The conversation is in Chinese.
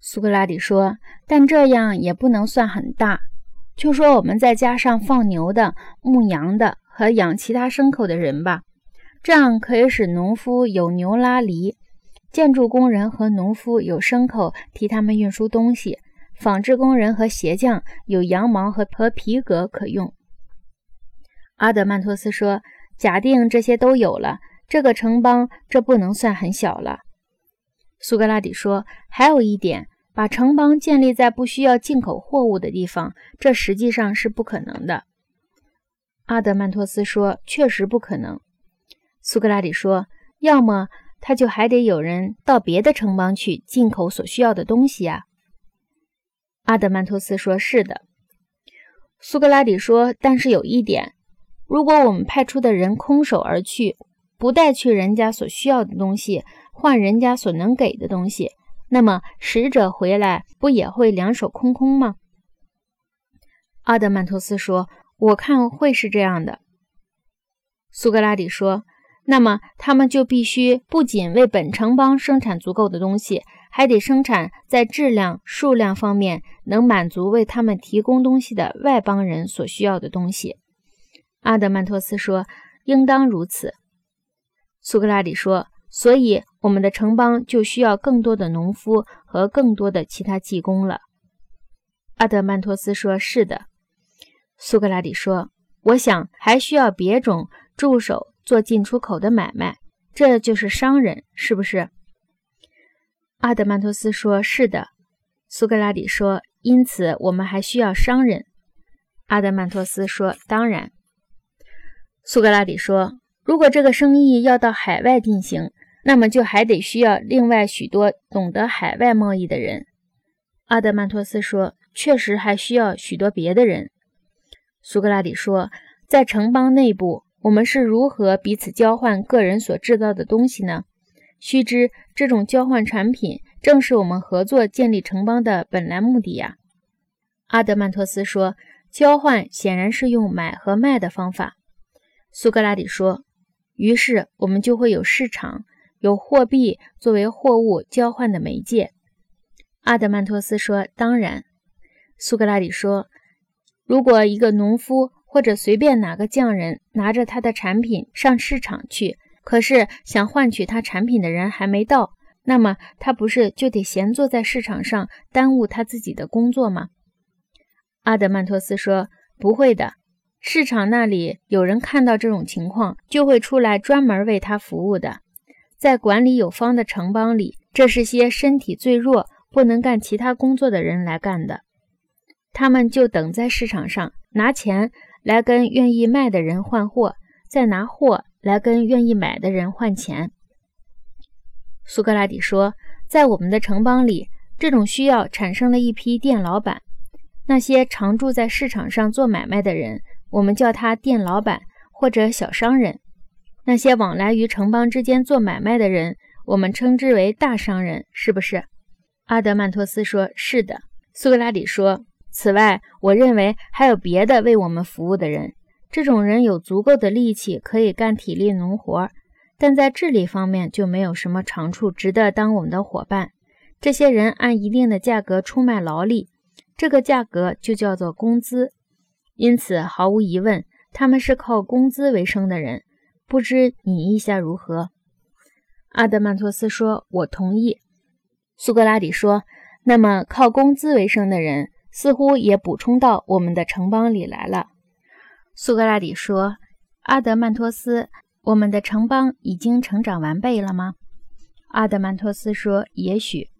苏格拉底说：“但这样也不能算很大。就说我们再加上放牛的、牧羊的和养其他牲口的人吧，这样可以使农夫有牛拉犁，建筑工人和农夫有牲口替他们运输东西，纺织工人和鞋匠有羊毛和和皮革可用。”阿德曼托斯说：“假定这些都有了，这个城邦这不能算很小了。”苏格拉底说：“还有一点，把城邦建立在不需要进口货物的地方，这实际上是不可能的。”阿德曼托斯说：“确实不可能。”苏格拉底说：“要么他就还得有人到别的城邦去进口所需要的东西呀。”阿德曼托斯说：“是的。”苏格拉底说：“但是有一点。”如果我们派出的人空手而去，不带去人家所需要的东西，换人家所能给的东西，那么使者回来不也会两手空空吗？阿德曼托斯说：“我看会是这样的。”苏格拉底说：“那么他们就必须不仅为本城邦生产足够的东西，还得生产在质量、数量方面能满足为他们提供东西的外邦人所需要的东西。”阿德曼托斯说：“应当如此。”苏格拉底说：“所以我们的城邦就需要更多的农夫和更多的其他技工了。”阿德曼托斯说：“是的。”苏格拉底说：“我想还需要别种助手做进出口的买卖，这就是商人，是不是？”阿德曼托斯说：“是的。”苏格拉底说：“因此我们还需要商人。”阿德曼托斯说：“当然。”苏格拉底说：“如果这个生意要到海外进行，那么就还得需要另外许多懂得海外贸易的人。”阿德曼托斯说：“确实还需要许多别的人。”苏格拉底说：“在城邦内部，我们是如何彼此交换个人所制造的东西呢？须知，这种交换产品正是我们合作建立城邦的本来目的呀。”阿德曼托斯说：“交换显然是用买和卖的方法。”苏格拉底说：“于是我们就会有市场，有货币作为货物交换的媒介。”阿德曼托斯说：“当然。”苏格拉底说：“如果一个农夫或者随便哪个匠人拿着他的产品上市场去，可是想换取他产品的人还没到，那么他不是就得闲坐在市场上耽误他自己的工作吗？”阿德曼托斯说：“不会的。”市场那里有人看到这种情况，就会出来专门为他服务的。在管理有方的城邦里，这是些身体最弱、不能干其他工作的人来干的。他们就等在市场上，拿钱来跟愿意卖的人换货，再拿货来跟愿意买的人换钱。苏格拉底说，在我们的城邦里，这种需要产生了一批店老板，那些常住在市场上做买卖的人。我们叫他店老板或者小商人，那些往来于城邦之间做买卖的人，我们称之为大商人，是不是？阿德曼托斯说：“是的。”苏格拉底说：“此外，我认为还有别的为我们服务的人。这种人有足够的力气可以干体力农活，但在智力方面就没有什么长处值得当我们的伙伴。这些人按一定的价格出卖劳力，这个价格就叫做工资。”因此，毫无疑问，他们是靠工资为生的人。不知你意下如何？阿德曼托斯说：“我同意。”苏格拉底说：“那么，靠工资为生的人似乎也补充到我们的城邦里来了。”苏格拉底说：“阿德曼托斯，我们的城邦已经成长完备了吗？”阿德曼托斯说：“也许。”